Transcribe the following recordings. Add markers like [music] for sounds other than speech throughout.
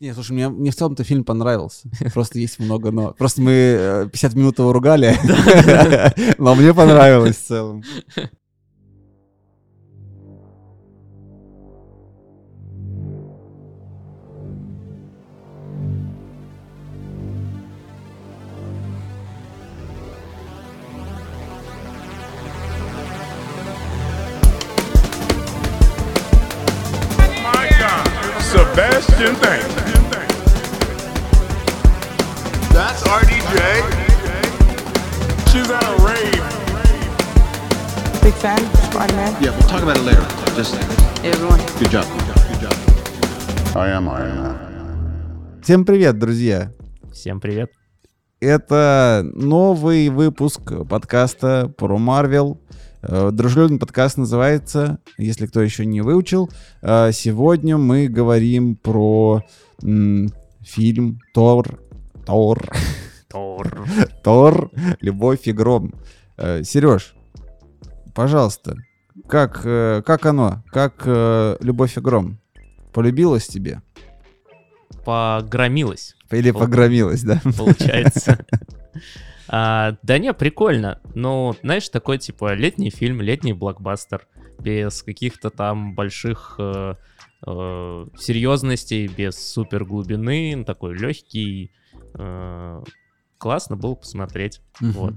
Не, слушай, мне, мне в целом-то фильм понравился. Просто есть много но. Просто мы э, 50 минут его ругали, [laughs] но мне понравилось в целом. Sebastian Thank. Big fan, Spider-Man. Yeah, we'll talk about it later. Just Hey, everyone. good job. Good job. I am Iron Man. Всем привет, друзья. Всем привет. Это новый выпуск подкаста про Марвел. Э, Дружелюбный подкаст называется, если кто еще не выучил. Э, Сегодня мы говорим про м, фильм Тор. Тор. Тор. [laughs] Тор. Любовь и гром. Сереж, пожалуйста, как, э, как оно? Как э, Любовь и гром? Полюбилась тебе? Погромилась, Или Вот. погромилась, да? получается. [laughs] А, да не, прикольно. Ну, знаешь, такой типа летний фильм, летний блокбастер. Без каких-то там больших э, э, серьезностей, без супер глубины. Такой легкий. э, классно было посмотреть. Вот.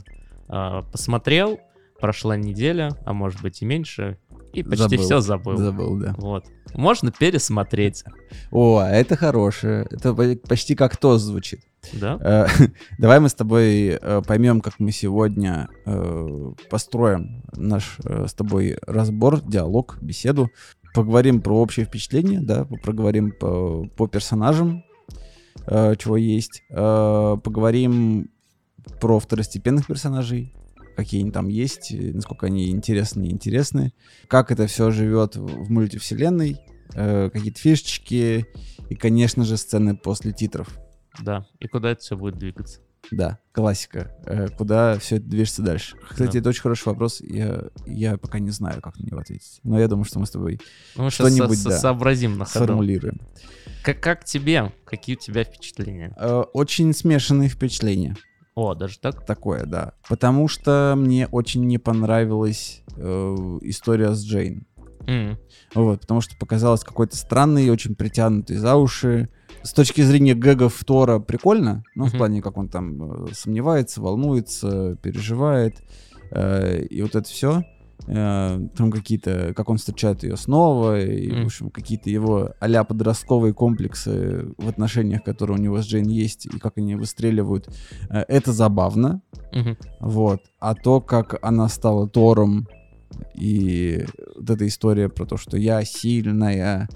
А, посмотрел, прошла неделя, а может быть и меньше. И почти Забыл. все забыл. Забыл, да. Вот. Можно пересмотреть. О, а это хорошее. Это по- почти как то звучит. Да? Э, [laughs] Давай мы с тобой э, поймем, как мы сегодня э, построим наш с тобой разбор, диалог, беседу. Поговорим про общее впечатление, да, проговорим по, по персонажам, чего есть. Поговорим про второстепенных персонажей, какие они там есть, насколько они интересны, неинтересны, как это все живет в мультивселенной, э, какие-то фишечки и, конечно же, сцены после титров. Да. И куда это все будет двигаться? Да, классика. Э, куда все это движется дальше? Кстати, Да. это очень хороший вопрос. Я, я пока не знаю, как на него ответить. Но я думаю, что мы с тобой Ну, Что-нибудь, со- да, сообразим на ходу. сформулируем. Как, как тебе? Какие у тебя впечатления? Э, очень смешанные впечатления. О, даже так? Такое, да. Потому что мне очень не понравилась э, история с Джейн. М, Вот, потому что показалось какой-то странный, очень притянутый за уши. С точки зрения гэгов Тора прикольно, ну, в Мгм. плане, как он там э, сомневается, волнуется, переживает. э, и вот это все. Там какие-то, как он встречает ее снова, и, в Мгм. общем, какие-то его а подростковые комплексы в отношениях, которые у него с Джейн есть, и как они выстреливают. Э, это забавно. мгм. Вот. А то, как она стала Тором, и вот эта история про то, что я сильная,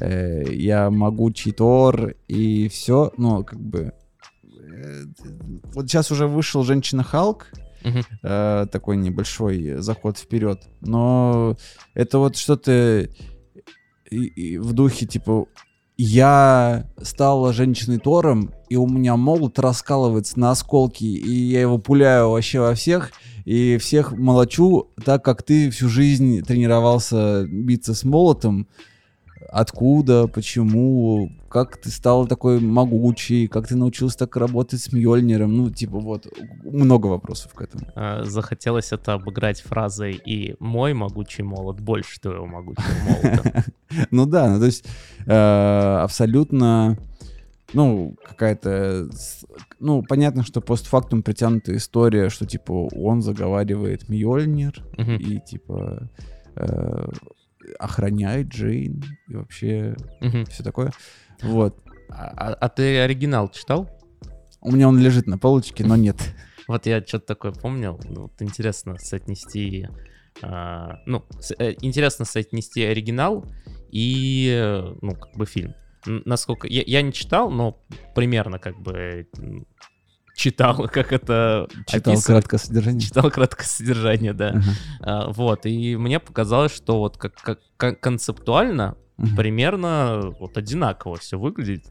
э, я могучий Тор, и все, ну, как бы... э, вот сейчас уже вышел Женщина Халк, Э, такой небольшой заход вперед, но это вот что-то в духе, типа, я стала женщиной Тором, и у меня молот раскалывается на осколки, и я его пуляю вообще во всех, и всех молочу, так как ты всю жизнь тренировался биться с молотом. Откуда, почему, как ты стал такой могучий, как ты научился так работать с Мьёльниром, ну, типа, вот, много вопросов к этому. А, Захотелось это обыграть фразой «И мой могучий молот больше твоего могучего молота». [laughs] Ну да, ну то есть э, абсолютно, ну, какая-то, ну, понятно, что постфактум притянутая история, что, типа, он заговаривает Мьёльнир и, типа, э, охраняет Джейн и вообще Мгм. все такое. Вот. А а- а ты оригинал читал? У меня он лежит на полочке, но нет. [laughs] Вот я что-то такое помнил. Ну, вот интересно соотнести... а, ну, с- э, интересно соотнести оригинал и, ну, как бы фильм. Насколько... Я, я не читал, но примерно как бы читал, [laughs] как это Читал краткое содержание. Читал краткое содержание, да. Ага. А, вот, и мне показалось, что вот как, как, как концептуально Мгм. примерно вот одинаково все выглядит.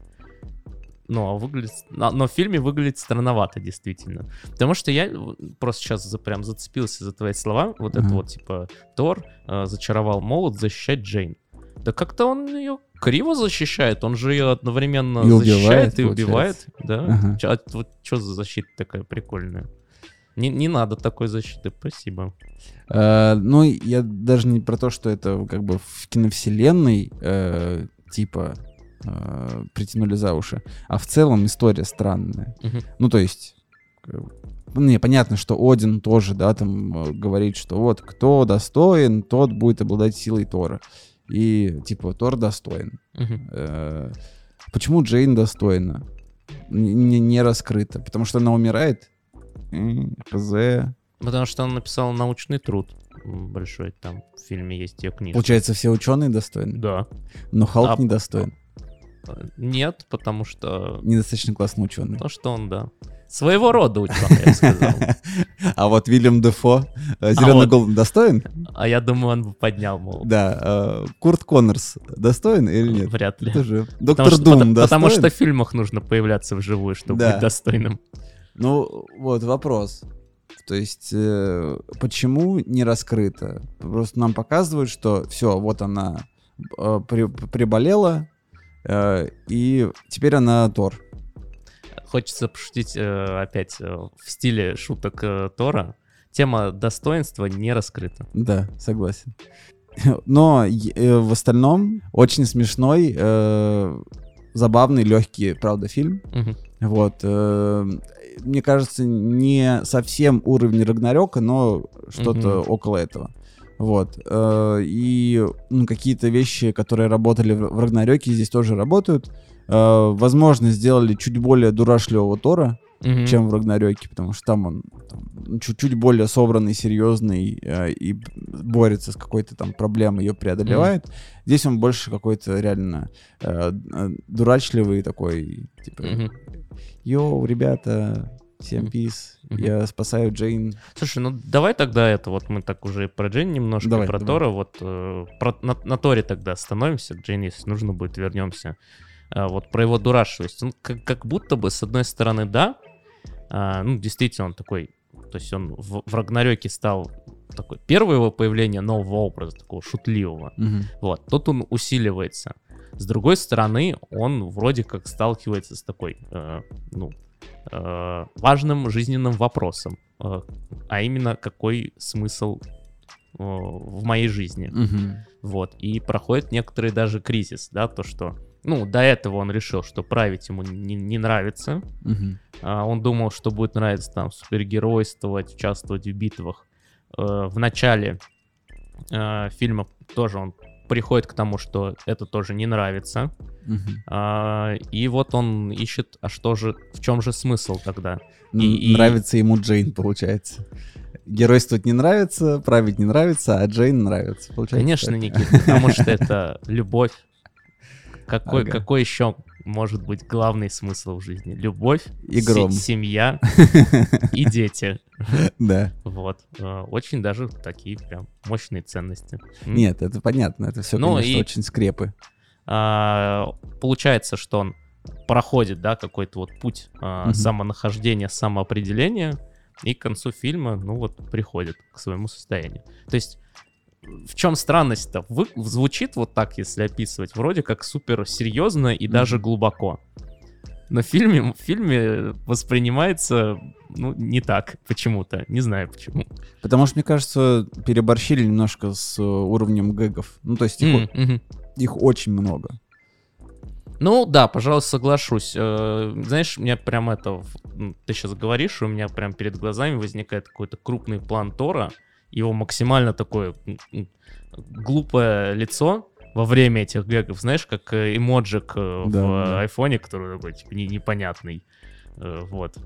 Ну, а выглядит... Но, но в фильме выглядит странновато, действительно. Потому что я просто сейчас за, прям зацепился за твои слова. Вот это Ага. вот, типа, Тор э, зачаровал молот защищать Джейн. Да как-то он ее криво защищает, он же ее одновременно И убивает, защищает и получается. убивает. Да? Ага. А вот что за защита такая прикольная? Не, не надо такой защиты, спасибо. Э, ну, я даже не про то, что это как бы в киновселенной э, типа э, притянули за уши, а в целом история странная. Мгм. Ну, то есть, э, не, понятно, что Один тоже, да, там э, говорит, что вот кто достоин, тот будет обладать силой Тора. И, типа, Тор достоин. Э, Почему Джейн достойна? Не, не раскрыто. Потому что она умирает? Хз. Потому что он написал научный труд большой, там в фильме есть ее книжка. Получается, все ученые достойны? Да. Но Халк А- недостоин. Э, Нет, потому что... Недостаточно классный ученый. То, что он, да. Своего рода ученый, я бы сказал. [laughs] А вот Вильям Дефо, Зеленый вот. голубь, достоин? А я думаю, он бы поднял, мол, Да. э, Курт Коннорс достоин или нет? вряд ли. Доктор Дум достоин? потому что в фильмах нужно появляться вживую, чтобы быть достойным. Ну, вот вопрос. То есть, э, почему не раскрыто? Просто нам показывают, что все, вот она э, при- приболела, э, и теперь она Тор. Хочется пошутить э, опять э, в стиле шуток э, Тора. Тема достоинства не раскрыта. Да, согласен. [laughs] Но э, в остальном очень смешной, э, забавный, легкий, правда, фильм. Мгм. Вот. э, мне кажется, не совсем уровень Рагнарёка, но что-то Мгм. около этого. Вот. э, и ну, какие-то вещи, которые работали в Рагнарёке, здесь тоже работают. Э, возможно, сделали чуть более дурашливого Тора, Мгм. чем в Рагнарёке, потому что там он там, ну, чуть-чуть более собранный, серьезный э, и борется с какой-то там проблемой, ее преодолевает. Здесь он больше какой-то реально э, дурачливый такой, типа, Мгм. йоу, ребята, всем пиз, я спасаю Джейн. Слушай, ну давай тогда это, вот мы так уже про Джейн немножко, Давай, про давай. Тора, вот э, про- на, на Торе тогда остановимся, к Джейн, если нужно будет, вернемся. А, вот про его дурашливость. Он как, как будто бы, с одной стороны, да, а, ну, действительно, он такой, то есть он в, в Рагнарёке стал такой, первое его появление нового образа, такого шутливого. Мгм. Вот, тут он усиливается. С другой стороны, он вроде как сталкивается с такой, э, ну, э, важным жизненным вопросом, э, а именно какой смысл э, в моей жизни. Мгм. Вот, и проходит некоторый даже кризис, да, то, что, ну, до этого он решил, что править ему не, не нравится, Мгм. а, Он думал, что будет нравиться там супергеройствовать, участвовать в битвах. Э, В начале э, фильма тоже он приходит к тому, что это тоже не нравится. Мгм. А, И вот он ищет, а что же, в чем же смысл тогда? И- и- Нравится ему Джейн, получается. Геройствовать не нравится, править не нравится, а Джейн нравится. Получается Конечно, так. Никит, потому что [laughs] это любовь. Какой, Ага. какой еще может быть главный смысл в жизни? Любовь, И гром. семья [laughs] и дети. Да. Вот. Э, Очень даже такие прям мощные ценности. Нет, это понятно, это все, Ну конечно, и- очень скрепы. А, Получается, что он проходит, да, какой-то вот путь а, самонахождения, самоопределения, и к концу фильма, ну вот, приходит к своему состоянию. То есть, в чем странность-то? Вы- звучит вот так, если описывать, вроде как супер серьезно и даже Мгм. глубоко. Но в фильме, в фильме воспринимается, ну, не так почему-то. Не знаю почему. Потому что, мне кажется, переборщили немножко с э, уровнем гэгов. Ну, то есть их, о- их очень много. Ну да, пожалуй, соглашусь. Э, Знаешь, у меня прям это, ты сейчас говоришь, у меня прям перед глазами возникает какой-то крупный план Тора, его максимально такое глупое лицо во время этих гэгов, знаешь, как э, эмоджик э, Да, в да. айфоне, который такой, типа, не- непонятный. Э, Вот.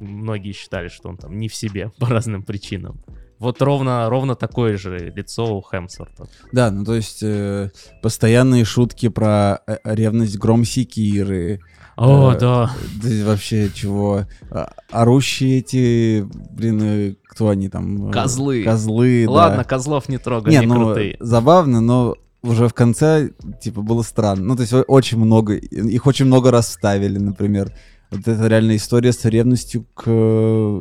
Многие считали, что он там не в себе [laughs] по разным причинам. Вот ровно, ровно такое же лицо у Хемсворта. Да, ну то есть э, постоянные шутки про ревность гром секиры. О, Э, да. Да вообще чего? А, Орущие эти, блин, э, кто они там? э, Козлы. Козлы, да. Ладно, козлов не трогай, Не, они ну, крутые. забавно, но уже в конце, типа, было странно. Ну, то есть очень много, их очень много раз вставили, например. Вот это реальная история с ревностью к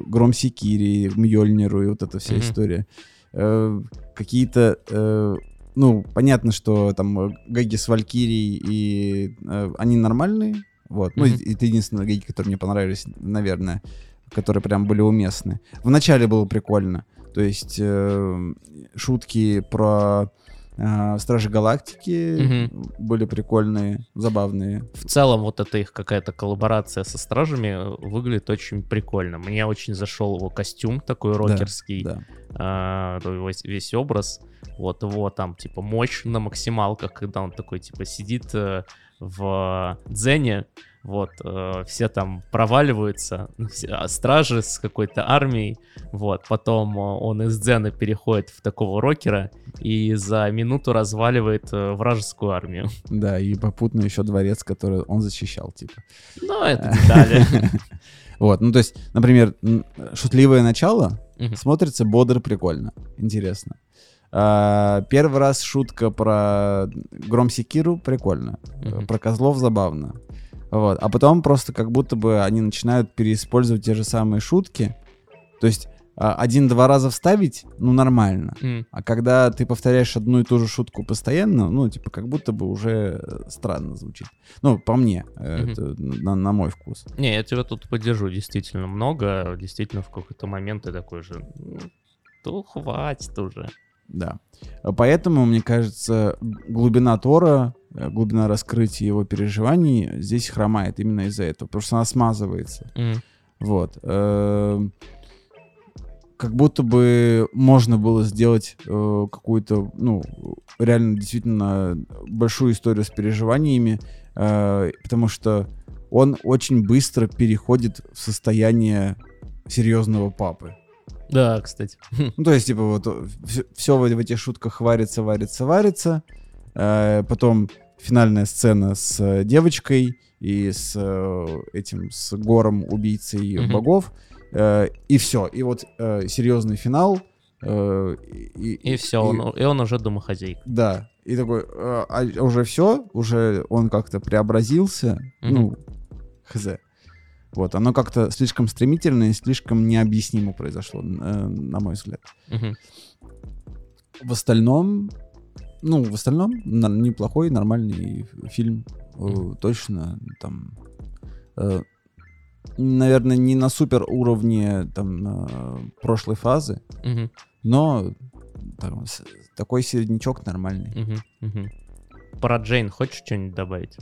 Гром Секири, Мьёльниру и вот эта вся Мгм. история. Э, какие-то э, ну, понятно, что там гэги с Валькирией, и э, они нормальные, вот. Ну, Мгм. и- это единственные гэги, которые мне понравились, наверное, которые прям были уместны. Вначале было прикольно, то есть э, шутки про э, Стражи Галактики были прикольные, забавные. В целом, вот эта их какая-то коллаборация со стражами э, выглядит очень прикольно. Мне очень зашел его костюм такой рокерский, Да. а, то весь, весь образ. Вот его там, типа, мощь на максималках, когда он такой, типа, сидит э, в дзене, вот, э, все там проваливаются, [laughs] а стражи с какой-то армией, вот, потом э, он из дзена переходит в такого рокера и за минуту разваливает э, вражескую армию. [laughs] Да, и попутно еще дворец, который он защищал, типа. Ну, это детали. [laughs] Вот, ну то есть, например, шутливое начало смотрится бодро, прикольно, интересно. А, первый раз шутка про Гром Секиру прикольно, Мгм. про козлов забавно. Вот. А потом просто как будто бы они начинают переиспользовать те же самые шутки. То есть а, один-два раза вставить, ну нормально. М. А когда ты повторяешь одну и ту же шутку постоянно, ну, типа, как будто бы уже э, странно звучит. Ну, по мне, Мгм. это на, на мой вкус. Не, я тебя тут поддержу, действительно много. Действительно, в какой-то момент ты такой же, «Ну, хватит уже. Да. Поэтому, мне кажется, глубина Тора, э, глубина раскрытия его переживаний здесь хромает именно из-за этого, потому что она смазывается. М. Вот. Эм, Как будто бы можно было сделать э, какую-то, ну, реально действительно большую историю с переживаниями, э, потому что он очень быстро переходит в состояние серьезного папы. Да, кстати. Ну, то есть, типа, вот все, в, в этих шутках варится, варится, варится. Э, потом финальная сцена с э, девочкой и с э, этим, с гором убийцей Мгм. богов. Э, и все. И вот э, серьезный финал. э, и, И все, он, и он уже домохозяйка. Да. И такой, э, а уже все, уже он как-то преобразился. Мгм. Ну, хз. Вот, оно как-то слишком стремительно и слишком необъяснимо произошло, э, на мой взгляд. Мгм. В остальном, ну, в остальном неплохой, нормальный фильм. Мгм. Точно там, э, наверное, не на супер уровне там э, прошлой фазы, Мгм. но там, такой середнячок нормальный. Мгм. Мгм. Про Джейн хочешь что-нибудь добавить?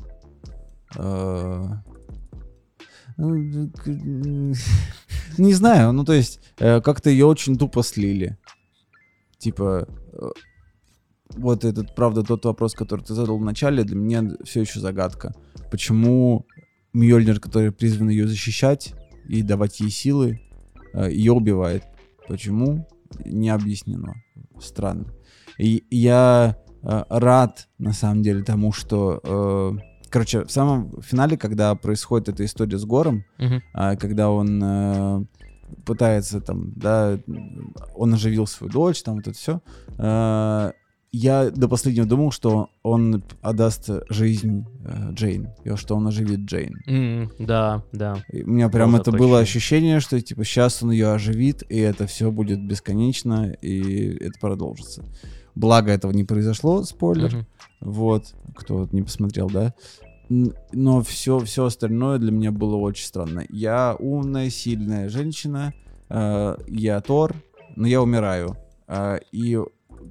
Ну, Не знаю, ну то есть э, как-то ее очень тупо слили. Типа, э, вот этот, правда, тот вопрос, который ты задал в начале, для меня все еще загадка. Почему Мьёльнир, который призван ее защищать и давать ей силы, э, ее убивает? Почему? Не объяснено. Странно. И я рад, на самом деле, тому, что... э, Короче, в самом финале, когда происходит эта история с Гором, а, когда он э, пытается там, да, он оживил свою дочь, там вот это все. я до последнего думал, что он отдаст жизнь э, Джейн, и что он оживит Джейн. М, Да, да. И у меня прям Было это такое было ощущение. что типа сейчас он ее оживит, и это все будет бесконечно, и это продолжится. Благо этого не произошло, спойлер. Мгм. Вот, кто не посмотрел, да. Но все, все остальное для меня было очень странно. Я умная, сильная женщина, э, я Тор, но я умираю. Э, и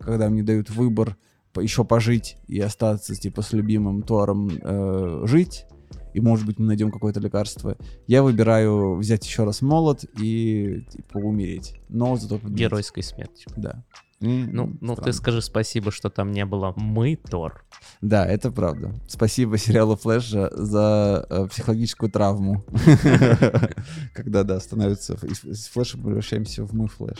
когда мне дают выбор еще пожить и остаться типа с любимым Тором э, жить, и может быть мы найдем какое-то лекарство, я выбираю взять еще раз молот и типа умереть. Но зато победить. Геройской смертью. Да. Ну, ну ты скажи спасибо, что там не было мы, Тор. Да, это правда. Спасибо сериалу Флэш за- э, психологическую травму. [laughs] Когда, да, становится из, Флэша превращаемся в мы Флэш.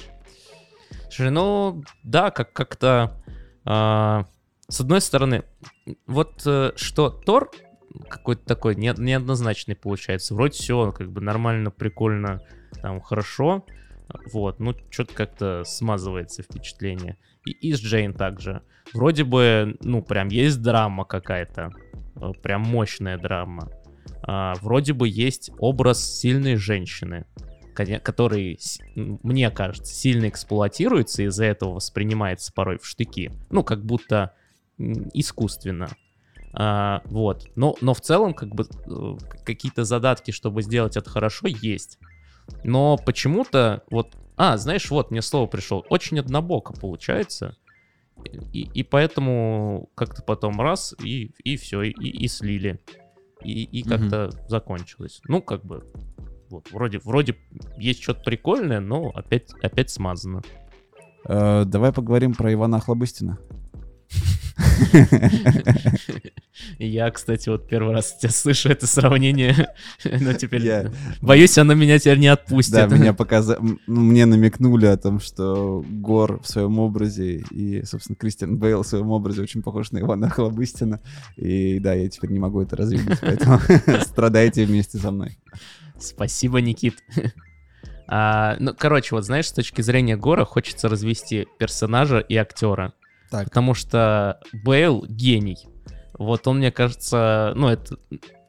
Слушай, ну, да, как- как-то... а, с одной стороны, вот э, что Тор какой-то такой не- неоднозначный получается. Вроде все как бы нормально, прикольно, там, хорошо. Вот, ну, что-то как-то смазывается впечатление. И, и с Джейн также. Вроде бы, ну, прям есть драма какая-то. э, Прям мощная драма. А, вроде бы есть образ сильной женщины. который, мне кажется, сильно эксплуатируется и из-за этого воспринимается порой в штыки. Ну, как будто искусственно. А, вот. Но, но в целом, как бы, э, какие-то задатки, чтобы сделать это хорошо, есть. Но почему-то, вот, а, знаешь, вот, мне слово пришло, очень однобоко получается. И, и поэтому как-то потом раз, и, и все, и, и слили. И, и как-то закончилось. Ну, как бы, вот, вроде, вроде есть что-то прикольное, но опять, опять смазано. Э, давай поговорим про Ивана Охлобыстина. Я, кстати, вот первый раз тебя слышу это сравнение, но теперь Я- боюсь, оно меня теперь не отпустит. Да, меня показа... м, ну, мне намекнули о том, что Гор в своем образе и, собственно, Кристиан Бейл в своем образе очень похож на Ивана Охлобыстина. И да, я теперь не могу это развидеть, поэтому [laughs] страдайте вместе со мной. Спасибо, Никит. А, ну, короче, вот знаешь, с точки зрения Гора хочется развести персонажа и актера. Так. Потому что Бейл гений. Вот он, мне кажется, ну, это...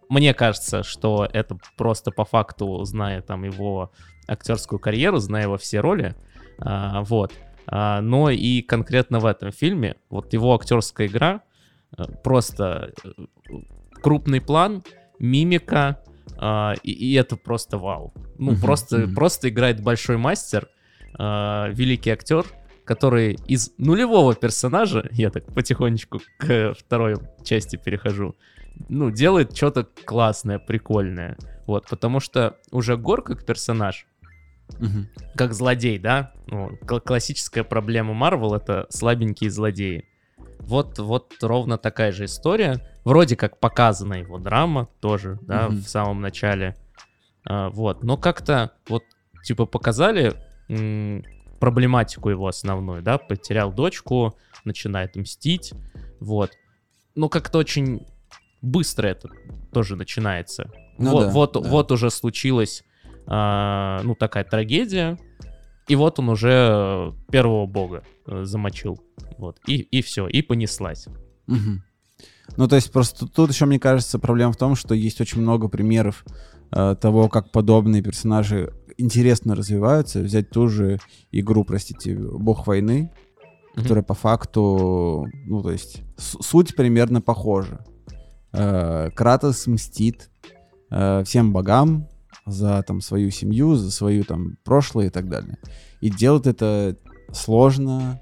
Мне кажется, что это просто по факту, зная там его актерскую карьеру, зная его все роли, а, вот. А, но и конкретно в этом фильме, вот его актерская игра, э, просто э, крупный план, мимика, а, и, и это просто вау. Ну, Мгм, просто, мгм. просто играет большой мастер, а, великий актер, который из нулевого персонажа, я так потихонечку к второй части перехожу, ну, делает что-то классное, прикольное. Вот, потому что уже Гор как персонаж, Мгм. как злодей, да? Ну, кл- классическая проблема Марвел это слабенькие злодеи. Вот, вот ровно такая же история. Вроде как показана его драма тоже, да, Мгм. в самом начале. А, вот, но как-то вот типа показали проблематику его основную, да, потерял дочку, начинает мстить, вот. Ну как-то очень быстро это тоже начинается. Ну вот, да, вот, да. вот уже случилась, а, ну такая трагедия, и вот он уже э, первого бога э, замочил, вот, и, и все, и понеслась. Мгм. Ну, то есть просто тут еще, мне кажется, проблема в том, что есть очень много примеров э, того, как подобные персонажи интересно развиваются. Взять ту же игру, простите, Бог войны, Мгм. которая по факту, ну, то есть суть примерно похожа. Э, Кратос мстит э, всем богам за там свою семью, за свою там прошлое и так далее. И делает это сложно,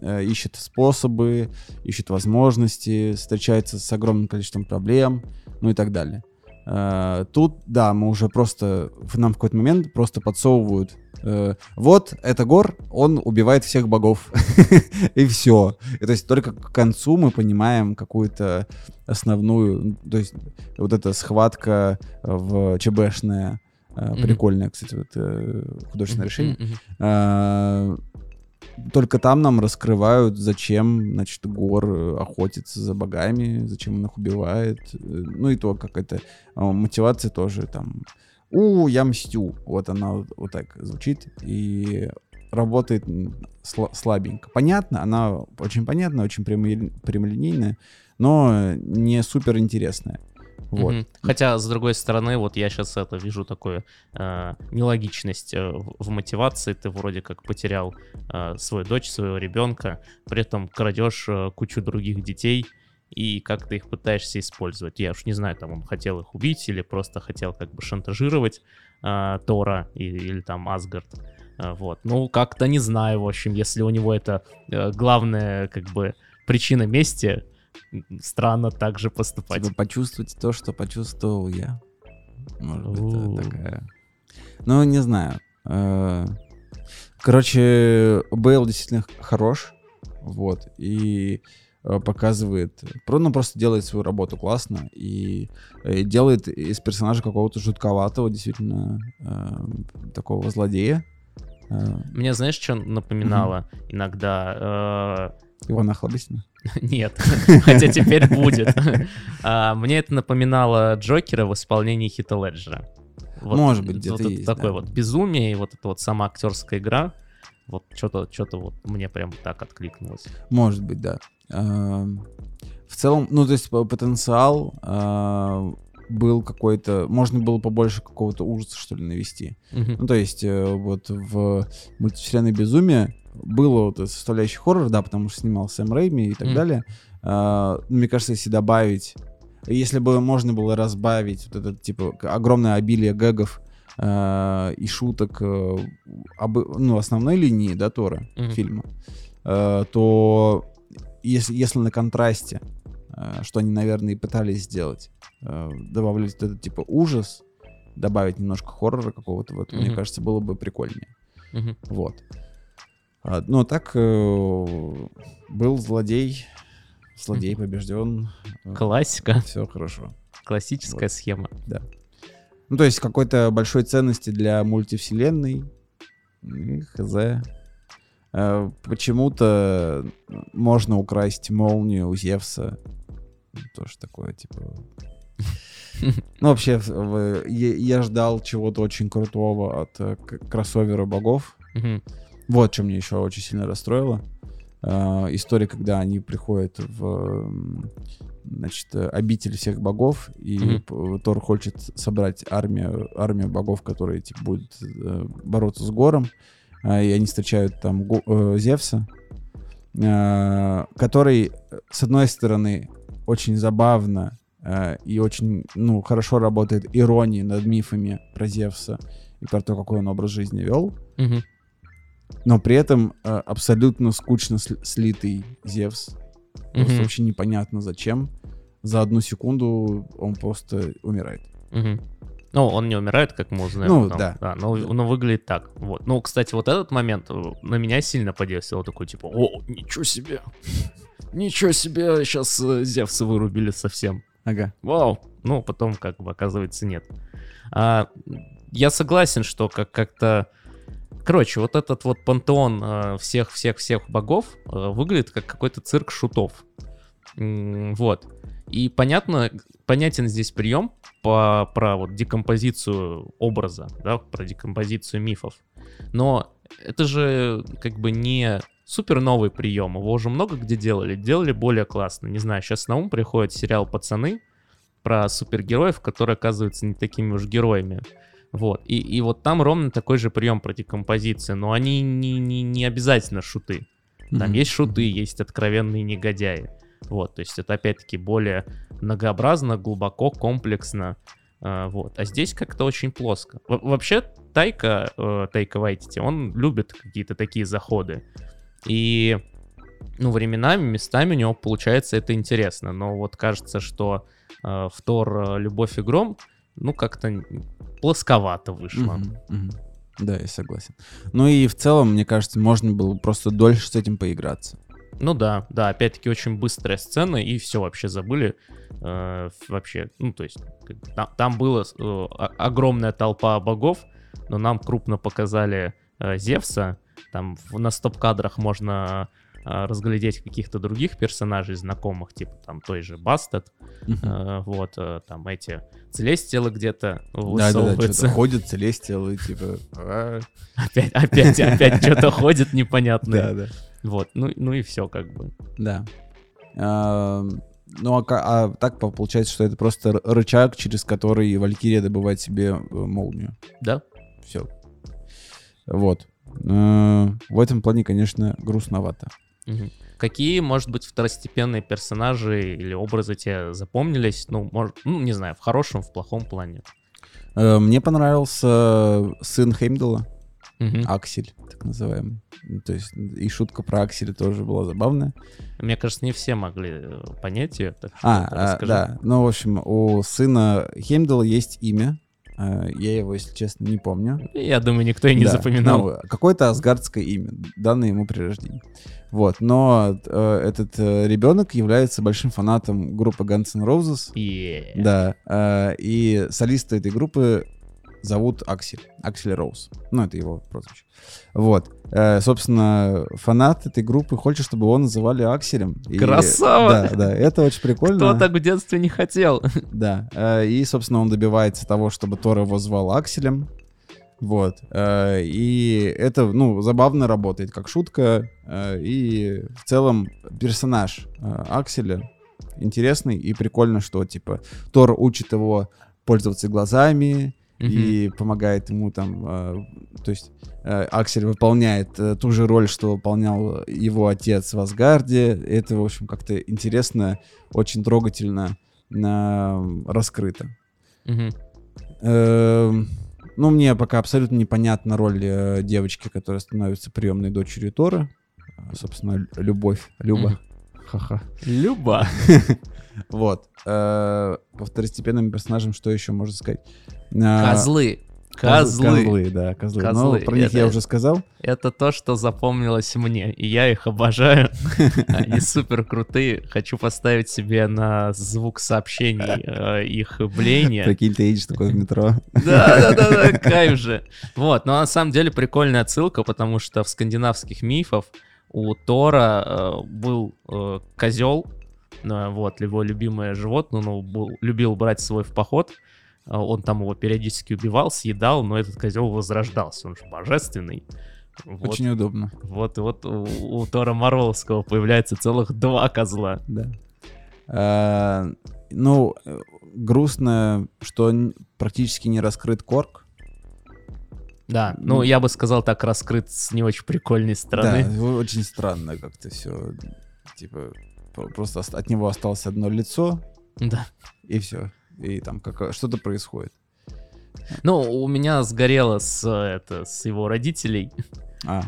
э, ищет способы, ищет возможности, встречается с огромным количеством проблем, ну и так далее. Э, Тут, да, мы уже просто, нам в какой-то момент просто подсовывают э, вот, это Гор, он убивает всех богов. [laughs] И все. И то есть только к концу мы понимаем какую-то основную, то есть вот эта схватка в ЧБшная, э, прикольная, кстати, вот э, художественное решение. Только там нам раскрывают, зачем, значит, Гор э, охотится за богами, зачем он их убивает. э, Ну и то, как это а, мотивация тоже там. У, я мстю. Вот она вот, вот так звучит и работает м, сла- слабенько. Понятно, она очень понятна, очень прямоли- прямолинейная, но не супер интересная. Вот. Хотя, с другой стороны, вот я сейчас это вижу такую э, нелогичность э, в, мотивации. Ты вроде как потерял э, свою дочь, своего ребенка, при этом крадешь э, кучу других детей и как ты их пытаешься использовать. Я уж не знаю, там он хотел их убить или просто хотел как бы шантажировать э, Тора и- или, там Асгард. Э, вот. Ну, как-то не знаю, в общем, если у него это э, главная как бы причина мести, странно так же поступать. Типа почувствовать то, что почувствовал я. Может быть, такая... Ну, не знаю. Э, Короче, Бейл действительно хорош. Вот. И э, показывает... Ну, просто делает свою работу классно. И э, делает из персонажа какого-то жутковатого, действительно, э, такого злодея. Э, Мне знаешь, что напоминало иногда? Ивана Охлобыстина. [laughs] Нет, [laughs] хотя теперь будет. [laughs] А, Мне это напоминало Джокера в исполнении Хита Леджера. Вот- Может быть, вот где-то это есть, Такое да. вот безумие и вот эта вот сама актерская игра. Вот что-то что вот мне прям так откликнулось. Может быть, да. В целом, ну, то есть по- потенциал э, был какой-то... Можно было побольше какого-то ужаса, что ли, навести. Мгм. Ну, то есть, э, вот в мультивселенной Безумие было вот составляющий хоррор, да, потому что снимал Сэм Рэйми и так Мгм. далее. А, мне кажется, если добавить... Если бы можно было разбавить вот это, типа, огромное обилие гэгов а, и шуток э, об- ну, основной линии, да, Тора, Мгм. фильма, э, то если, если на контрасте, что они, наверное, и пытались сделать, э, добавлять вот этот, типа, ужас, добавить немножко хоррора какого-то в это, мне кажется, было бы прикольнее. Мгм. Вот. А, а так э, был злодей, злодей побежден, Классика, все хорошо. классическая схема. Ну, то есть какой-то большой ценности для мультивселенной, и хз. Э, Почему-то можно украсть молнию у Зевса. Тоже такое, типа... [laughs] Ну, вообще, я, ждал чего-то очень крутого от э, кроссовера богов. Вот что мне еще очень сильно расстроило. Э, история, когда они приходят в значит, э, обитель всех богов, и Тор хочет собрать армию, армию богов, которые типа, будут бороться с Гором, и они встречают там Зевса, э, который, с одной стороны, очень забавно э, и очень ну, хорошо работает ирония над мифами про Зевса и про то, какой он образ жизни вел, Мгм. но при этом э, абсолютно скучно сли- слитый Зевс. Просто вообще непонятно зачем. За одну секунду он просто умирает. Мгм. Ну, он не умирает, как мы узнаем. Ну, потом. да. но, Да. но выглядит так. Вот. Ну, кстати, вот этот момент э, на меня сильно подействовал. Такой, типа, о, ничего себе. Ничего себе, сейчас Зевса вырубили совсем. Ага. Вау. Ну, потом, как бы, оказывается, нет. А, я согласен, что как- как-то... Короче, вот этот вот пантеон всех-всех-всех богов э, выглядит как какой-то цирк шутов. Вот. И понятно, понятен здесь прием по, про вот декомпозицию образа, да, про декомпозицию мифов. Но это же как бы не супер новый прием. Его уже много где делали. Делали более классно. Не знаю, сейчас на ум приходит сериал «Пацаны» про супергероев, которые оказываются не такими уж героями. Вот. И, и вот там ровно такой же прием про декомпозицию. Но они не, не, не обязательно шуты. Там Мгм. есть шуты, есть откровенные негодяи. Вот, то есть это опять-таки более многообразно, глубоко, комплексно. А, вот. А здесь как-то очень плоско. Во- вообще, Тайка, э, Тайка Вайтити, он любит какие-то такие заходы. И, ну, временами, местами у него получается это интересно. Но вот кажется, что э, в Тор э, «Любовь и гром», ну, как-то плосковато вышло. Мгм, мгм. Да, я согласен. Ну и в целом, мне кажется, можно было просто дольше с этим поиграться. Ну да, да, опять-таки очень быстрая сцена, и все вообще забыли. э, вообще, ну то есть, там, там была э, огромная толпа богов, но нам крупно показали э, Зевса. Там в- на стоп-кадрах можно э, разглядеть каких-то других персонажей знакомых, типа там той же Бастет, э, вот, э, там эти Целестиалы где-то Да-да-да, высовываются. что-то ходит, целестиал и типа... а, Опять, опять, опять что-то ходит непонятное. Да, да. Вот, ну, ну и все как бы. Да. А, Ну, а, а так по- получается, что это просто рычаг, через который Валькирия добывает себе э, молнию. Да, Все. Вот. Э, В этом плане, конечно, грустновато. Какие, может быть, второстепенные персонажи или образы тебе запомнились? Ну, может, ну, не знаю, в хорошем, в плохом плане. Э, Мне понравился сын Хеймдала, Мгм. Аксель, так называемый. Ну, То есть и шутка про Акселя тоже была забавная. Мне кажется, не все могли э, понять ее. Так что А, а, да. Ну, в общем, у сына Хеймдала есть имя. Э, Я его, если честно, не помню. Я думаю, никто и не Да, запоминал. ну, какое-то асгардское имя, данное ему при рождении. Вот, но э, этот э, ребенок является большим фанатом группы Guns N' Roses. Е. Да, э, и солиста этой группы зовут Аксель, Аксель Роуз. Ну, это его прозвище. Вот. Э, собственно, фанат этой группы хочет, чтобы его называли Акселем. И- Красава! Да, да, это очень прикольно. Кто так в детстве не хотел? Да, э, и, собственно, он добивается того, чтобы Тор его звал Акселем. Вот. э, И это, ну, забавно работает, как шутка. э, И в целом персонаж э, Акселя интересный и прикольно, что типа Тор учит его пользоваться глазами и помогает ему там, э, то есть э, Аксель выполняет э, ту же роль, что выполнял его отец в Асгарде. Это, в общем, как-то интересно, очень трогательно э, раскрыто. Эм, Ну, мне пока абсолютно непонятна роль э, девочки, которая становится приемной дочерью Тора. Собственно, Лю- любовь, Люба. Ха-ха. Люба. [laughs] Вот. Э, По второстепенным персонажам что еще можно сказать? А, Козлы. коз- Козлы. Козлы, да, козлы. Козлы, Ну, про них я это- уже сказал. Это то, что запомнилось мне, и я их обожаю. [laughs] Они супер крутые. Хочу поставить себе на звук сообщений э, их блеяние. Прикинь, ты едешь такой в метро. Да, да, да, да, кайф же. Вот, но на самом деле прикольная отсылка, потому что в скандинавских мифах у Тора э, был козел, вот, его любимое животное, но был- любил брать свой в поход. Э, Он там его периодически убивал, съедал, но этот козел возрождался, он же божественный. Вот, Очень удобно. вот, вот у, у Тора Марвеловского появляется целых два козла. Да. А, Ну, грустно, что практически не раскрыт Корк. Да, ну Ну. я бы сказал так, раскрыт с не очень прикольной стороны. Да, очень странно как-то все. Типа, просто ост- от него осталось одно лицо, Да. и все. И там как что-то происходит. Ну, у меня сгорело с, это, с его родителей. А,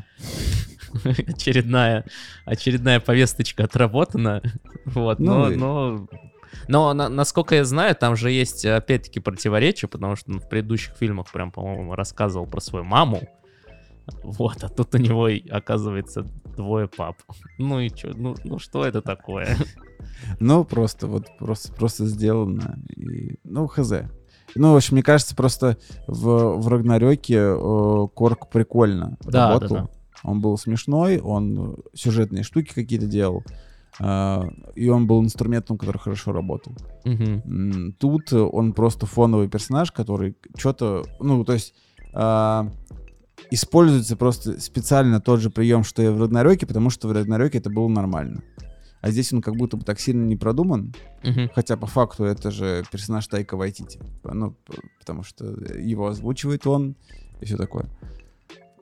[laughs] очередная, очередная повесточка отработана. Вот, Ну но, и- но, но на- насколько я знаю, там же есть опять-таки противоречия, потому что он в предыдущих фильмах прям, по-моему, рассказывал про свою маму. Вот, а тут у него оказывается двое пап. Ну и чё, ну, ну что это такое? ну, просто вот просто, просто сделано. И, ну, хз. Ну, в общем, мне кажется, просто в, в Рагнарёке э, Корк прикольно Да, да, работал. да. Он был смешной, он сюжетные штуки какие-то делал. э, и он был инструментом, который хорошо работал. М, Тут он просто фоновый персонаж, который что-то, ну, то есть а, используется просто специально тот же прием, что и в Рагнарёке, потому что в Рагнарёке это было нормально. А здесь он как будто бы так сильно не продуман, Мгм. хотя по факту это же персонаж Тайка Вайтити, ну, потому что его озвучивает он и все такое.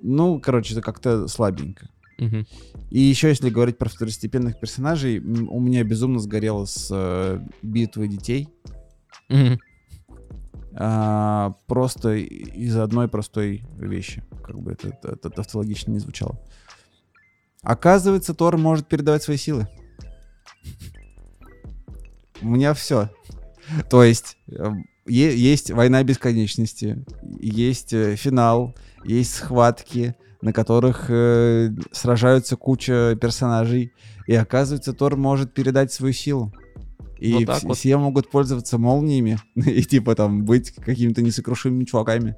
Ну, короче, это как-то слабенько. Мгм. И еще, если говорить про второстепенных персонажей, у меня безумно сгорело с э, битвы детей. Мгм. А, просто из одной простой вещи. Как бы это, это, это тавтологично не звучало. Оказывается, Тор может передавать свои силы. У меня все. То есть э, е- есть война бесконечности, есть э, финал, есть схватки, на которых э, сражаются куча персонажей, и оказывается, Тор может передать свою силу. И Вот так вс- вот. все могут пользоваться молниями [laughs] и типа там быть какими-то несокрушимыми чуваками.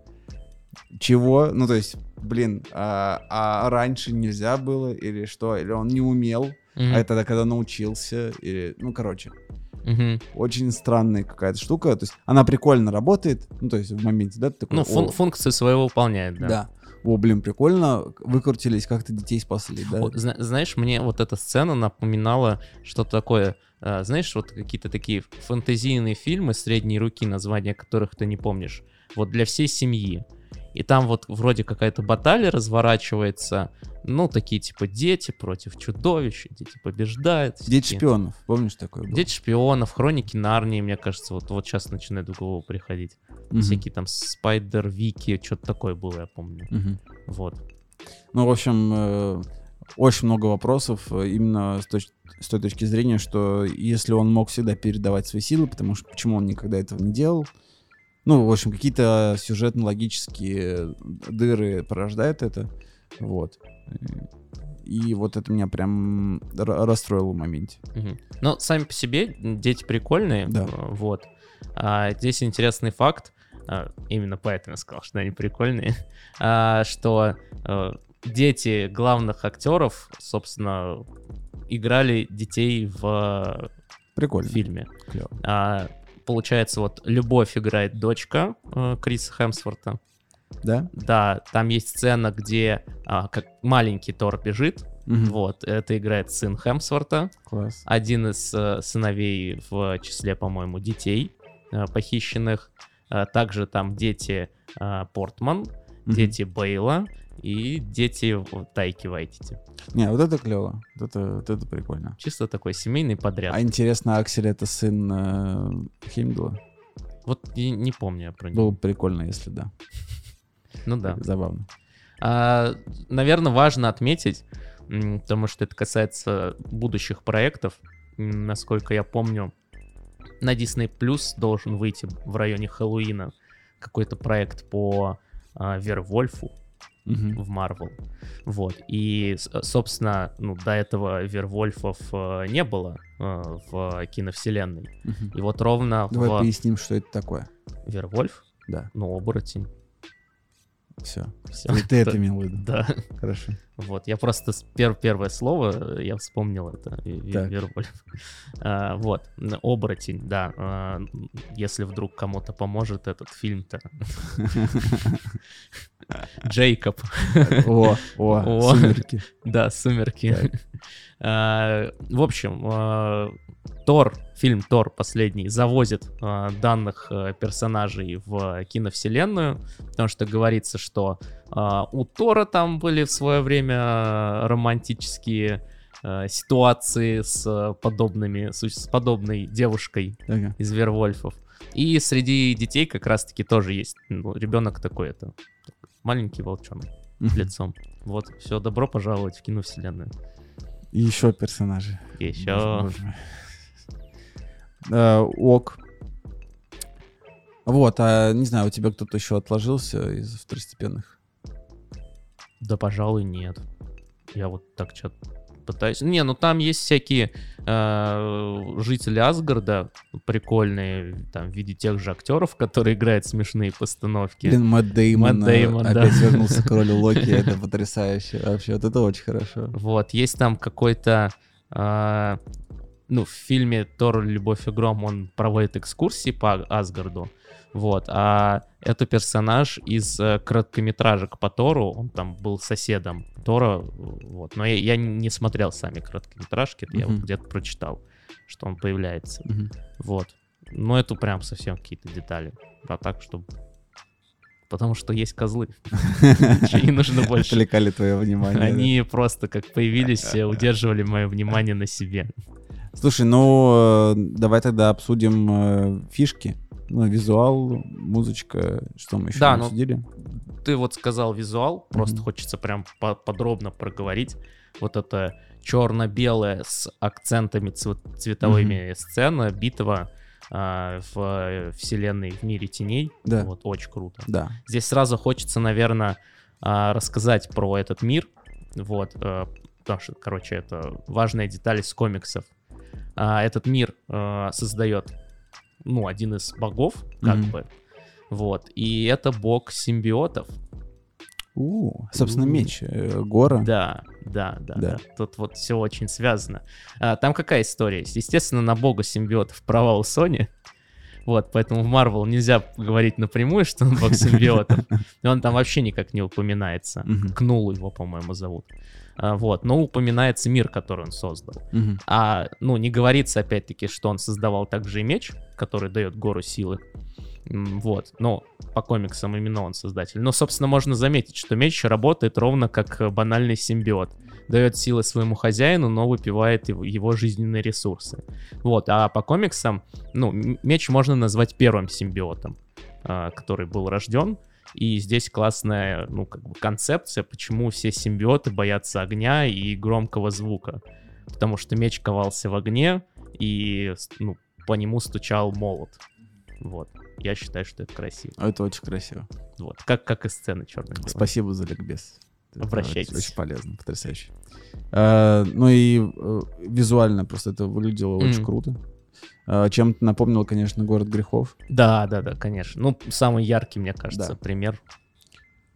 Чего? Ну, то есть, блин, а, а раньше нельзя было или что? Или он не умел, Мгм. а это тогда когда научился? Или, ну, короче, Мгм. очень странная какая-то штука. То есть она прикольно работает, ну, то есть в моменте, да, ты такой, Ну, фун- «О, функцию своего выполняет, да. да. О, блин, прикольно, выкрутились, как-то детей спасли, да? Вот, зна- знаешь, мне вот эта сцена напоминала что-то такое. э, знаешь, вот какие-то такие фэнтезийные фильмы средней руки, названия которых ты не помнишь. Вот для всей семьи. И там вот вроде какая-то баталия разворачивается. Ну, такие типа дети против чудовищ, дети побеждают. Дети всякие. шпионов, помнишь такое? было? Дети шпионов, хроники Нарнии, мне кажется, вот, вот сейчас начинает в голову приходить. Мгм. Всякие там Спайдер Вики, что-то такое было, я помню. Мгм. Вот. Ну, в общем, э, очень много вопросов э, именно с, точ- с той точки зрения, что если он мог всегда передавать свои силы, потому что почему он никогда этого не делал? Ну, в общем, какие-то сюжетно-логические дыры порождают это. Вот. И вот это меня прям ра- расстроило в моменте. Ну, сами по себе дети прикольные, Да. э, вот. А здесь интересный факт, а, именно поэтому я сказал, что они прикольные, [laughs] а, что э, дети главных актеров, собственно, играли детей в Прикольно. фильме. Клево. А, получается, вот Любовь играет дочка э, Криса Хемсворта. Да? Да, там есть сцена, где а, как маленький Тор бежит, Мгм. Вот, это играет сын Хемсворта, Класс. один из э, сыновей в числе, по-моему, детей э, похищенных. А также там дети э, Портман, Мгм. дети Бейла и дети в- Тайки Вайтити. Не, вот это клево. Вот это, вот это прикольно. Чисто такой семейный подряд. А интересно, Аксель это сын э, Хеймдала? Вот и не помню я про него. Было бы прикольно, если да. [laughs] Ну да. Забавно. наверное, важно отметить, потому что это касается будущих проектов. Насколько я помню, на Disney Plus должен выйти в районе Хэллоуина какой-то проект по а, Вервольфу Мгм. в Marvel. Вот. И, с- собственно, ну, до этого Вервольфов э, не было э, в киновселенной. Мгм. И вот ровно Давай в поясним, что это такое. Вервольф, Да, ну, оборотень. Все. Всё. Ты, ты [laughs] это имел в виду. Да. Хорошо. Вот, я просто пер- первое слово, э, я вспомнил это. Вервольф. [laughs] А, вот, оборотень, да, а, если вдруг кому-то поможет этот фильм-то. [laughs] Джейкоб, О, о, О. сумерки. да, «Сумерки». А, В общем, а, Тор, фильм Тор последний, завозит а, данных э, персонажей в киновселенную, потому что говорится, что у Тора там были в свое время романтические э, ситуации с э, подобными, с с подобной девушкой Ага. из Вервольфов. И среди детей как раз-таки тоже есть ну, ребенок такой, это маленький волчонок лицом. Вот, все, добро пожаловать в киновселенную. И еще персонажи. Еще. Э, ок. Вот, а не знаю, у тебя кто-то еще отложился из второстепенных? Да, пожалуй, нет. Я вот так что-то пытаюсь. Не, ну там есть всякие э, жители Асгарда прикольные, там, в виде тех же актеров, которые играют смешные постановки. Блин, Мэтт Деймон, Мэтт э, Деймон, да. опять вернулся к роли [laughs] Локи, это потрясающе. Вообще, вот это очень хорошо. Вот, есть там какой-то... э, ну, в фильме «Тор. Любовь и гром» он проводит экскурсии по Асгарду. Вот, а это персонаж из э, короткометражек по Тору, он там был соседом Тора, вот. Но я, я не смотрел сами короткометражки, это я вот где-то прочитал, что он появляется. Мгм. Вот. Но это прям совсем какие-то детали. А так, чтобы... Потому что есть козлы. [laughs] Не нужно больше. Отвлекали твое внимание. Они просто как появились, удерживали мое внимание на себе. Слушай, ну э, давай тогда обсудим э, фишки. Ну, визуал, музычка, что мы еще Да, не ну, обсудили. Ты вот сказал визуал, просто Мгм. хочется прям по- подробно проговорить. Вот это черно-белое с акцентами цве- цветовыми сцена, битва а, в вселенной в мире теней. Да. Вот очень круто. Да. Здесь сразу хочется, наверное, рассказать про этот мир. Вот, э, потому что, короче, это важная деталь из комиксов. А, Этот мир э, создает, ну, один из богов, как Мгм. бы. Вот, и это бог симбиотов. У, собственно, меч э, Гора. Да, да, да, Да. Тут вот все очень связано. А, там какая история есть? Естественно, на бога симбиотов у Sony. Вот, поэтому в Marvel нельзя говорить напрямую, что он бог [laughs] симбиотов. Он там вообще никак не упоминается. Кнул его, по-моему, зовут. А, вот, но упоминается мир, который он создал. Мгм. А, ну, не говорится, опять-таки, что он создавал также и меч, который дает гору силы. Вот, но по комиксам именно он создатель. Но, собственно, можно заметить, что меч работает ровно как э, банальный симбиот. Дает силы своему хозяину, но выпивает его, его жизненные ресурсы. Вот, а по комиксам, ну, меч можно назвать первым симбиотом, а, который был рожден. И здесь классная, ну, как бы концепция, почему все симбиоты боятся огня и громкого звука. Потому что меч ковался в огне, и, ну, по нему стучал молот. Вот. Я считаю, что это красиво. Это очень красиво. Вот. Как, как и сцены черной Спасибо за ликбез. Это Обращайтесь. Очень, очень полезно, потрясающе. А, ну и э, визуально просто это выглядело очень Мгм. круто. А, чем-то напомнил, конечно, город грехов. Да, да, да, конечно. Ну, самый яркий, мне кажется, Да. пример.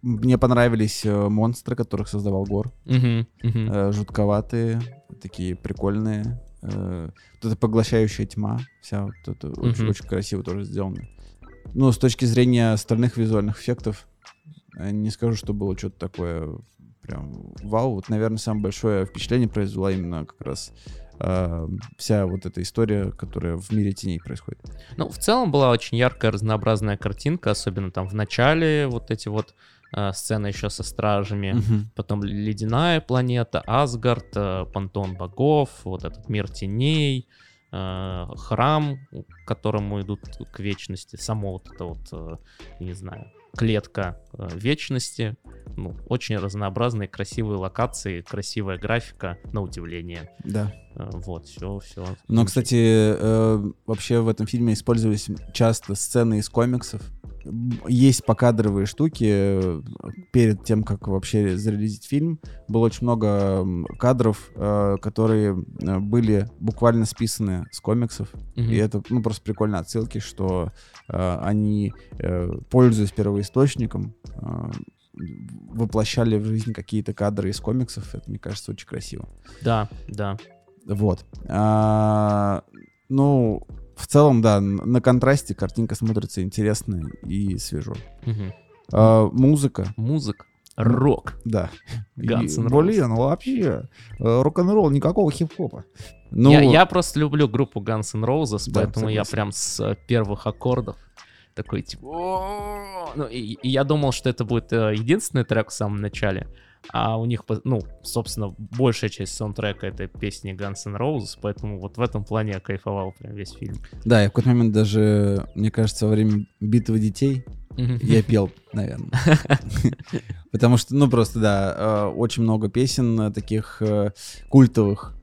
Мне понравились э, монстры, которых создавал Гор. Мгм. Э, жутковатые, такие прикольные. Э, вот эта поглощающая тьма, вся вот это очень, Мгм. очень красиво тоже сделано. Ну, с точки зрения остальных визуальных эффектов, э, не скажу, что было что-то такое прям вау. Вот, наверное, самое большое впечатление произвела именно как раз э, вся вот эта история, которая в мире теней происходит. Ну, в целом была очень яркая, разнообразная картинка, особенно там в начале вот эти вот э, сцены еще со стражами. Мгм. Потом ледяная планета, Асгард, э, пантеон богов, вот этот мир теней, храм, к которому идут к вечности, само вот это вот, э, не знаю, клетка э, вечности. Ну, очень разнообразные, красивые локации, красивая графика, на удивление. Да. Э, Вот, все, все. Но, кстати, э, вообще в этом фильме использовались часто сцены из комиксов. Есть покадровые штуки. э, Перед тем, как вообще зарелизить фильм, было очень много кадров, э, которые э, были буквально списаны с комиксов. И это ну, просто прикольно отсылки, что они, пользуясь первоисточником, воплощали в жизнь какие-то кадры из комиксов. Это, мне кажется, очень красиво. Да, да. Вот. А, ну, в целом, да, на контрасте картинка смотрится интересно и свежо. Мгм. А, музыка, Музыка, рок. да. [laughs] Guns N' Roses. Блин, ну вообще, э, рок-н-ролл, никакого хип-хопа. Ну, я, я просто люблю группу Guns N' Roses, Да, поэтому я согласен. прям с э, первых аккордов такой типа... Ну, и, и я думал, что это будет э, единственный трек в самом начале, а у них, ну, собственно, большая часть саундтрека это песни Guns N' Roses, поэтому вот в этом плане я кайфовал прям весь фильм. Да, я в какой-то момент даже, мне кажется, во время битвы детей я пел, наверное. [laughs] Потому что, ну, просто, да, э, очень много песен э, таких э, культовых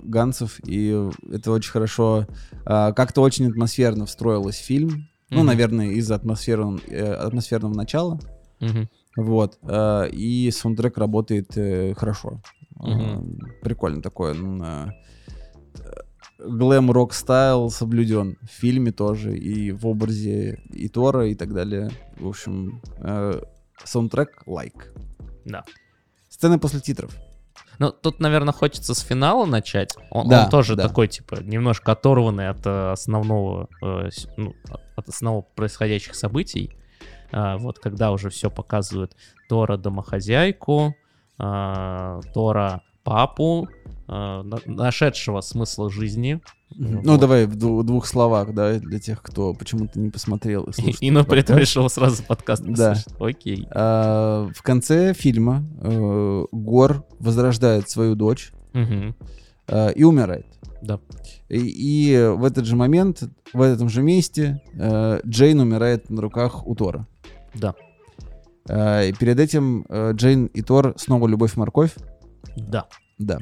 гансов, и это очень хорошо, как-то очень атмосферно встроилось в фильм. Ну, наверное, из-за атмосферного, начала. Мгм. Вот. э, И саундтрек работает э, хорошо. Э, Прикольно такое. э, Глэм-рок стайл соблюден в фильме тоже, и в образе и Тора, и так далее. В общем, саундтрек лайк. Да. Сцены после титров. Ну, тут, наверное, хочется с финала начать. Он, Да, он тоже да. такой, типа, немножко оторванный от основного, э, ну, от основного происходящих событий. А, вот когда уже все показывают Тора домохозяйку, а, Тора папу, а, на- нашедшего смысла жизни. Ну, Вот. давай в дву- двух словах, да, для тех, кто почему-то не посмотрел и И, и ну, при этом решил сразу подкаст Да. Окей. А, В конце фильма э, Гор возрождает свою дочь Мгм. э, и умирает. Да. И, и в этот же момент, в этом же месте, э, Джейн умирает на руках у Тора. Да. Э, перед этим э, Джейн и Тор снова любовь-морковь. Да. Да.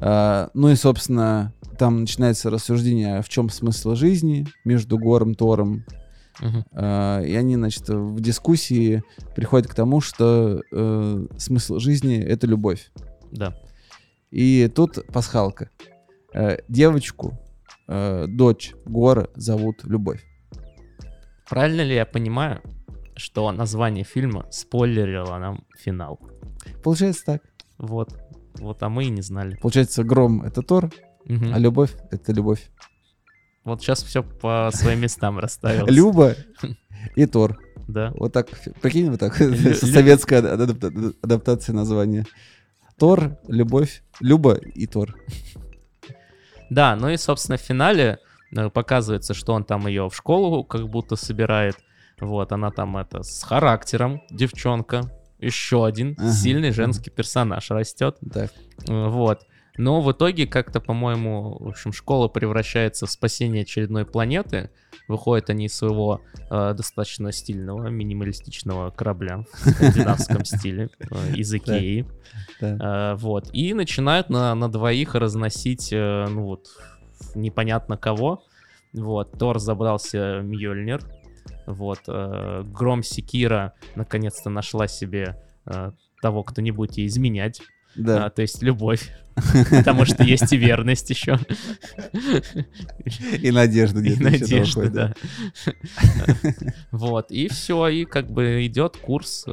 Э, ну и, собственно, там начинается рассуждение, в чем смысл жизни между Гором и Тором. Мгм. Э, и они, значит, в дискуссии приходят к тому, что э, смысл жизни — это любовь. Да. И тут пасхалка. Э, девочку, э, дочь Гора зовут Любовь. Правильно ли я понимаю, что название фильма спойлерило нам финал? Получается так. Вот. Вот, а мы и не знали. Получается, Гром — это Тор, Мгм. а Любовь — это Любовь. Вот сейчас все по своим местам [laughs] расставилось. Люба [laughs] и Тор. Да. Вот так, прикинь, вот так, [laughs] советская адапта- адаптация названия. Тор, Любовь, Люба и Тор. Да, ну и, собственно, в финале э, показывается, что он там ее в школу как будто собирает. Вот, она там это с характером, девчонка. Еще один Ага, сильный женский персонаж растет. Так. Э, Вот. Но в итоге как-то, по-моему, в общем, школа превращается в спасение очередной планеты. Выходят они из своего э, достаточно стильного, минималистичного корабля в [laughs] скандинавском стиле э, из Икеи. Э, Вот. И начинают на, на двоих разносить, э, ну вот, непонятно кого. Вот. Тор забрался Мьёльнир. Вот. э, Гром Секира наконец-то нашла себе э, того, кто не будет ей изменять. А, Да. то есть любовь. Потому что есть и верность еще. И надежда И надежда, да. Вот, и все, и как бы идет курс э,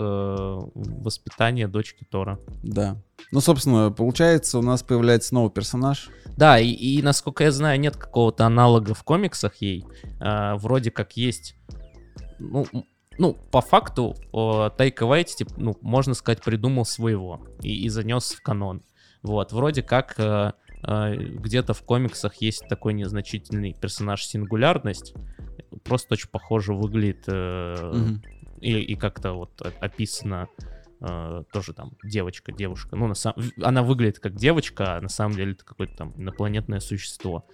воспитания дочки Тора. Да. Ну, собственно, получается, у нас появляется новый персонаж. Да, и, и, насколько я знаю, нет какого-то аналога в комиксах ей. А, вроде как есть. Ну, ну, по факту, Тайка Вайтити, ну, можно сказать, придумал своего и, и занес в канон. Вот, вроде как э, э, где-то в комиксах есть такой незначительный персонаж Сингулярность, просто очень похоже выглядит э, Мгм. и, и как-то вот описано э, тоже там девочка, девушка. Ну, на сам- в- она выглядит как девочка, а на самом деле это какое-то там инопланетное существо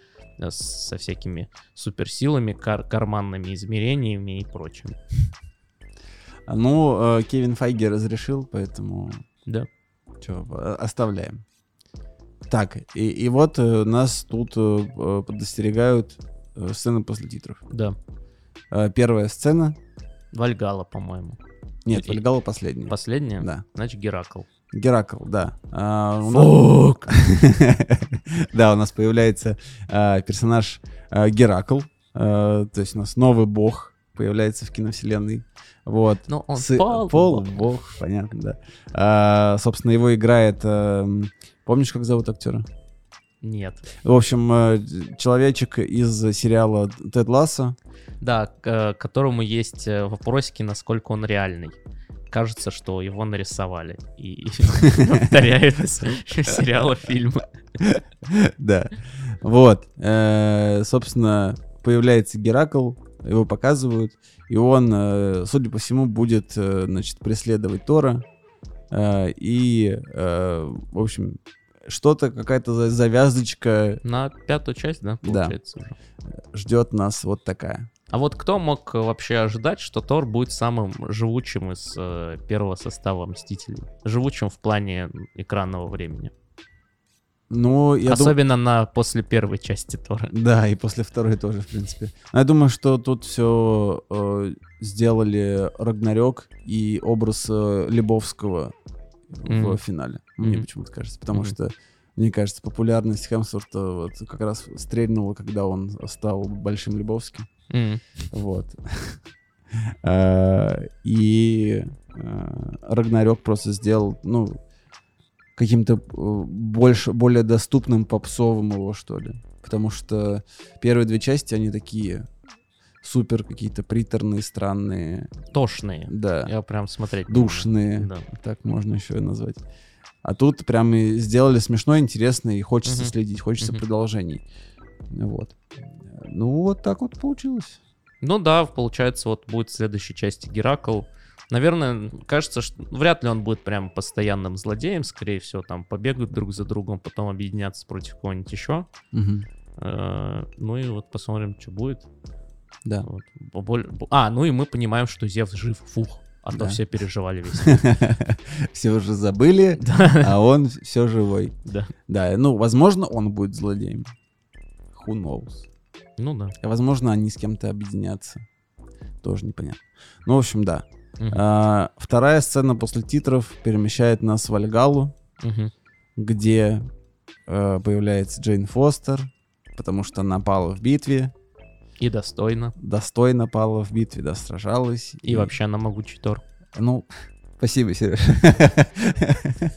со всякими суперсилами, кар- карманными измерениями и прочим. А, Ну, э, Кевин Файги разрешил, поэтому Да. Че, оставляем. Так, и, и вот э, нас тут э, э, предостерегают э, сцены после титров. Да. Э, Первая сцена. Вальгала, по-моему. Нет, Вальгала последняя. Последняя? Да. Значит, Геракл. Геракл, да. А, у нас- [laughs] Да, у нас появляется а, персонаж а, Геракл. а, То есть у нас новый бог появляется в киновселенной. Вот. Ну, он Сы- пол- пол бог, понятно, да. А, Собственно, его играет... эм, Помнишь, как зовут актера? Нет. В общем, э, человечек из сериала Тед Лассо. Да, к э, которому есть э, вопросики, насколько он реальный. Кажется, что его нарисовали и [laughs] повторяют из сериала фильма. Да. Вот. Э, Собственно, появляется Геракл, его показывают, и он, э, судя по всему, будет, э, значит, преследовать Тора. И, в общем, что-то, какая-то за- завязочка На пятую часть, да, Да. получается уже. ждет нас вот такая. А вот кто мог э, вообще ожидать, что Тор будет самым живучим из э, первого состава Мстителей? Живучим в плане экранного времени. Ну, я. Особенно на после первой части Тора. Да, и после второй тоже, в принципе. Но я думаю, что тут все сделали Рагнарёк и образ э, Лебовского в Мгм. финале. Мне Мгм. почему-то кажется. Потому Мгм. что, мне кажется, популярность Хемсворта вот как раз стрельнула, когда он стал большим Лебовским. Вот. А, [laughs] И Рагнарёк просто сделал, ну, каким-то э, больше, более доступным попсовым его, что ли. Потому что первые две части, они такие супер какие-то приторные, странные, Тошные. да, Я прям смотреть. душные, Да. так можно еще и назвать. А тут прям и сделали смешно, интересно, и хочется Мгм. следить, хочется Мгм. продолжений. Вот. Ну, вот так вот получилось. Ну да, получается, вот будет в следующей части Геракл. Наверное, кажется, что вряд ли он будет прям постоянным злодеем, скорее всего, там побегают друг за другом, потом объединятся против кого-нибудь еще. Мгм. Э, Ну и вот посмотрим, что будет. Да. Вот. А, ну и мы понимаем, что Зевс жив. Фух. А то Да. все переживали весь. [laughs] Все уже забыли, а он все живой. Да. Да, ну, возможно, он будет злодеем. Who knows? Ну да. Возможно, они с кем-то объединятся. Тоже непонятно. Ну, в общем, да. Мгм. А, вторая сцена после титров перемещает нас в Альгалу, Мгм. где э, появляется Джейн Фостер, потому что она пала в битве, И достойно. достойно пала в битве, да, сражалась. И вообще на могучий Тор. Ну, спасибо, Сереж.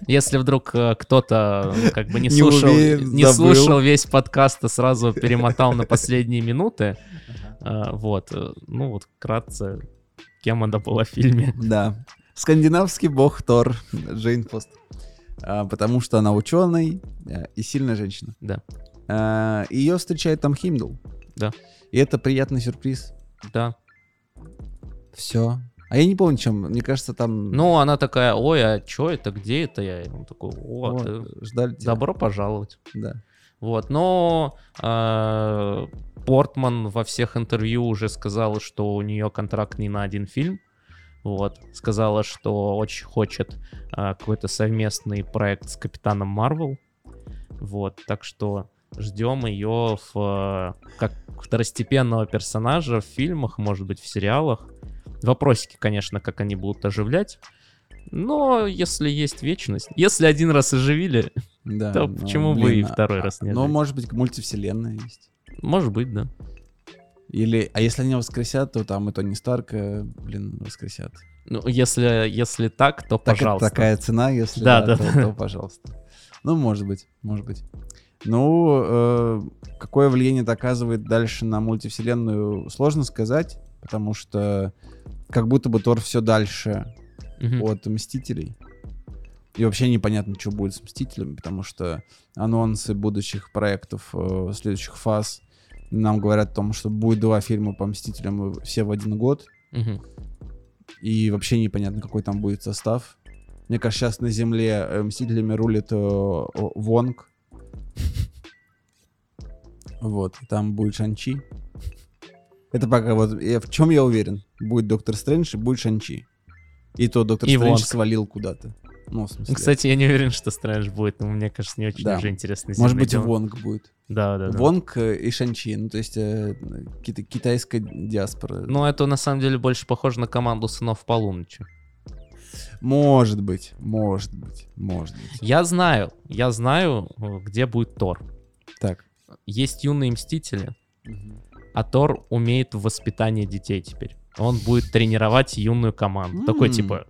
Если вдруг э, кто-то ну, как бы не Не слушал, уверен, не забыл. слушал весь подкаст и сразу перемотал на последние минуты, э, вот, э, ну вот вкратце, кем она была в фильме. Да. Скандинавский бог Тор, Джейн Фостер. А, потому что она ученый э, и сильная женщина. Да. А, ее встречает там Химдл. Да. И это приятный сюрприз. Да. Все. А я не помню, чем. Мне кажется, там... Ну, она такая, ой, а чё это, где это я? И он такой, о, вот, ты- ждали тебя. добро пожаловать. Да. Вот, но э, Портман во всех интервью уже сказала, что у нее контракт не на один фильм. Вот, сказала, что очень хочет э, какой-то совместный проект с Капитаном Марвел. Вот, так что ждем ее в, как второстепенного персонажа в фильмах, может быть, в сериалах. Вопросики, конечно, как они будут оживлять. Но если есть вечность, если один раз оживили, Да, Да ну, почему бы блин, и второй раз не Ну, оживить? может быть, мультивселенная есть. может быть, да. Или, а если они воскресят, то там и Тони Старка, блин, воскресят. Ну, если, если так, то Так- пожалуйста. такая цена, если Да, да, да, то, да. то пожалуйста. Ну, может быть, может быть. Ну, э, какое влияние это оказывает дальше на мультивселенную, сложно сказать, потому что как будто бы Тор все дальше Мгм. от Мстителей. И вообще непонятно, что будет с Мстителями, потому что анонсы будущих проектов, э, следующих фаз нам говорят о том, что будет два фильма по Мстителям все в один год. Мгм. И вообще непонятно, какой там будет состав. Мне кажется, сейчас на Земле э, Мстителями рулит э, Вонг. [laughs] Вот, там будет Шанчи. Это пока вот... я- в чем я уверен? Будет Доктор Стрэндж и будет Шанчи. И то Доктор И Стрэндж Вонг. свалил куда-то. Ну, смысле... Кстати, я не уверен, что Стрэндж будет, но мне кажется, не очень Да. уже интересно. может быть, Земля. Вонг будет. Да, да, да. Вонг и Шанчи. Ну, то есть э, кита- китайская диаспора. Ну, это на самом деле больше похоже на команду сынов полуночи. Может быть, может быть, может быть. Я знаю, я знаю, где будет Тор. Так. Есть юные мстители, а Тор умеет в воспитании детей теперь. Он будет тренировать юную команду. Такой М. типа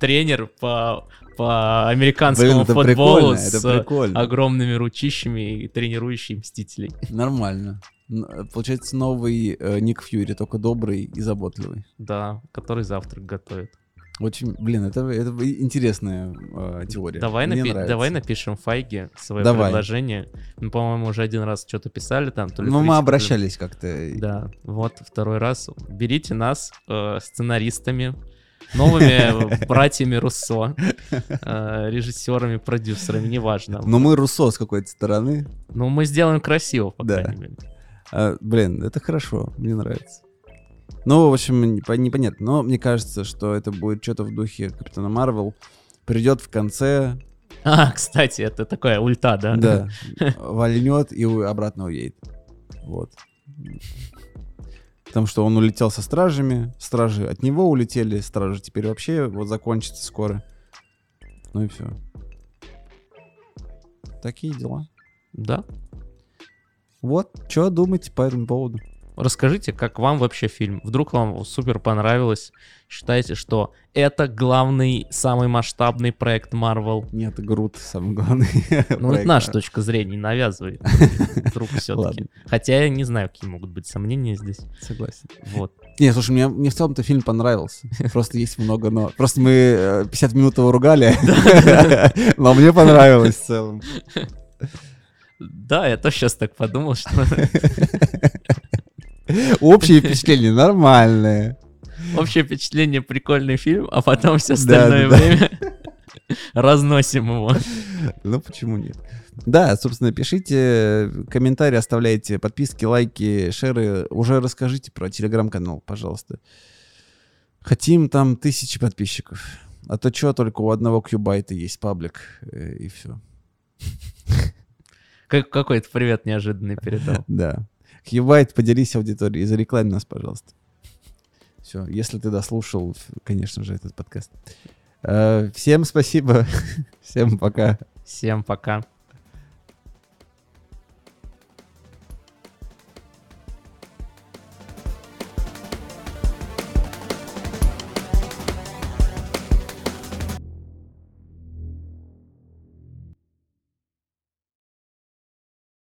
тренер по, по американскому Блин, это футболу прикольно, с это прикольно. огромными ручищами и тренирующий мстителей. Нормально. Э, Получается новый э, Ник Фьюри, только добрый и заботливый. Да, который завтрак готовит. Очень, блин, это, это интересная э, теория. Давай, Мне напи- нравится. давай напишем Файге свое Давай. предложение. Мы, по-моему, уже один раз что-то писали там. То ли Ну, мы обращались как-то. Да, вот второй раз. Берите нас э, сценаристами, новыми братьями Руссо, э, режиссерами, продюсерами, неважно. Но мы Руссо с какой-то стороны. Ну, мы сделаем красиво, по Да. крайней мере. А, блин, это хорошо, мне нравится. Ну, в общем, непо- непонятно. Но мне кажется, что это будет что-то в духе Капитана Марвел. Придет в конце, [laughs] А, кстати, это такая ульта, да? да, [laughs] вольнет и обратно уедет. Вот. Потому что он улетел со стражами, стражи от него улетели, стражи теперь вообще вот закончатся скоро. Ну и все. Такие дела. Да. Вот, что думаете по этому поводу? Расскажите, как вам вообще фильм? Вдруг вам супер понравилось? Считаете, что это главный, самый масштабный проект Marvel? Нет, Грут самый главный. [laughs] Ну, это наша точка зрения, навязывает. [laughs] Вдруг все-таки. Хотя я не знаю, какие могут быть сомнения здесь. Согласен. Вот. Не, слушай, мне, мне в целом-то фильм понравился. Просто есть много но. Просто мы э, 50 минут его ругали, [laughs] но мне понравилось в целом. Да, я тоже сейчас так подумал, что Общее впечатление нормальное. общее впечатление прикольный фильм, а потом все остальное да, да. время [laughs] разносим его. Ну почему нет? Да, собственно, пишите комментарии, оставляйте подписки, лайки, шеры. Уже расскажите про телеграм-канал, пожалуйста. Хотим там тысячи подписчиков. А то что, только у одного кьюбайта есть паблик, э, и все. Как какой-то привет неожиданный передал. [laughs] Да. Кьюбайт, поделись аудиторией, зареклами нас, пожалуйста. Все, если ты дослушал, конечно же, этот подкаст. Э, Всем спасибо. [laughs] Всем пока. Всем пока.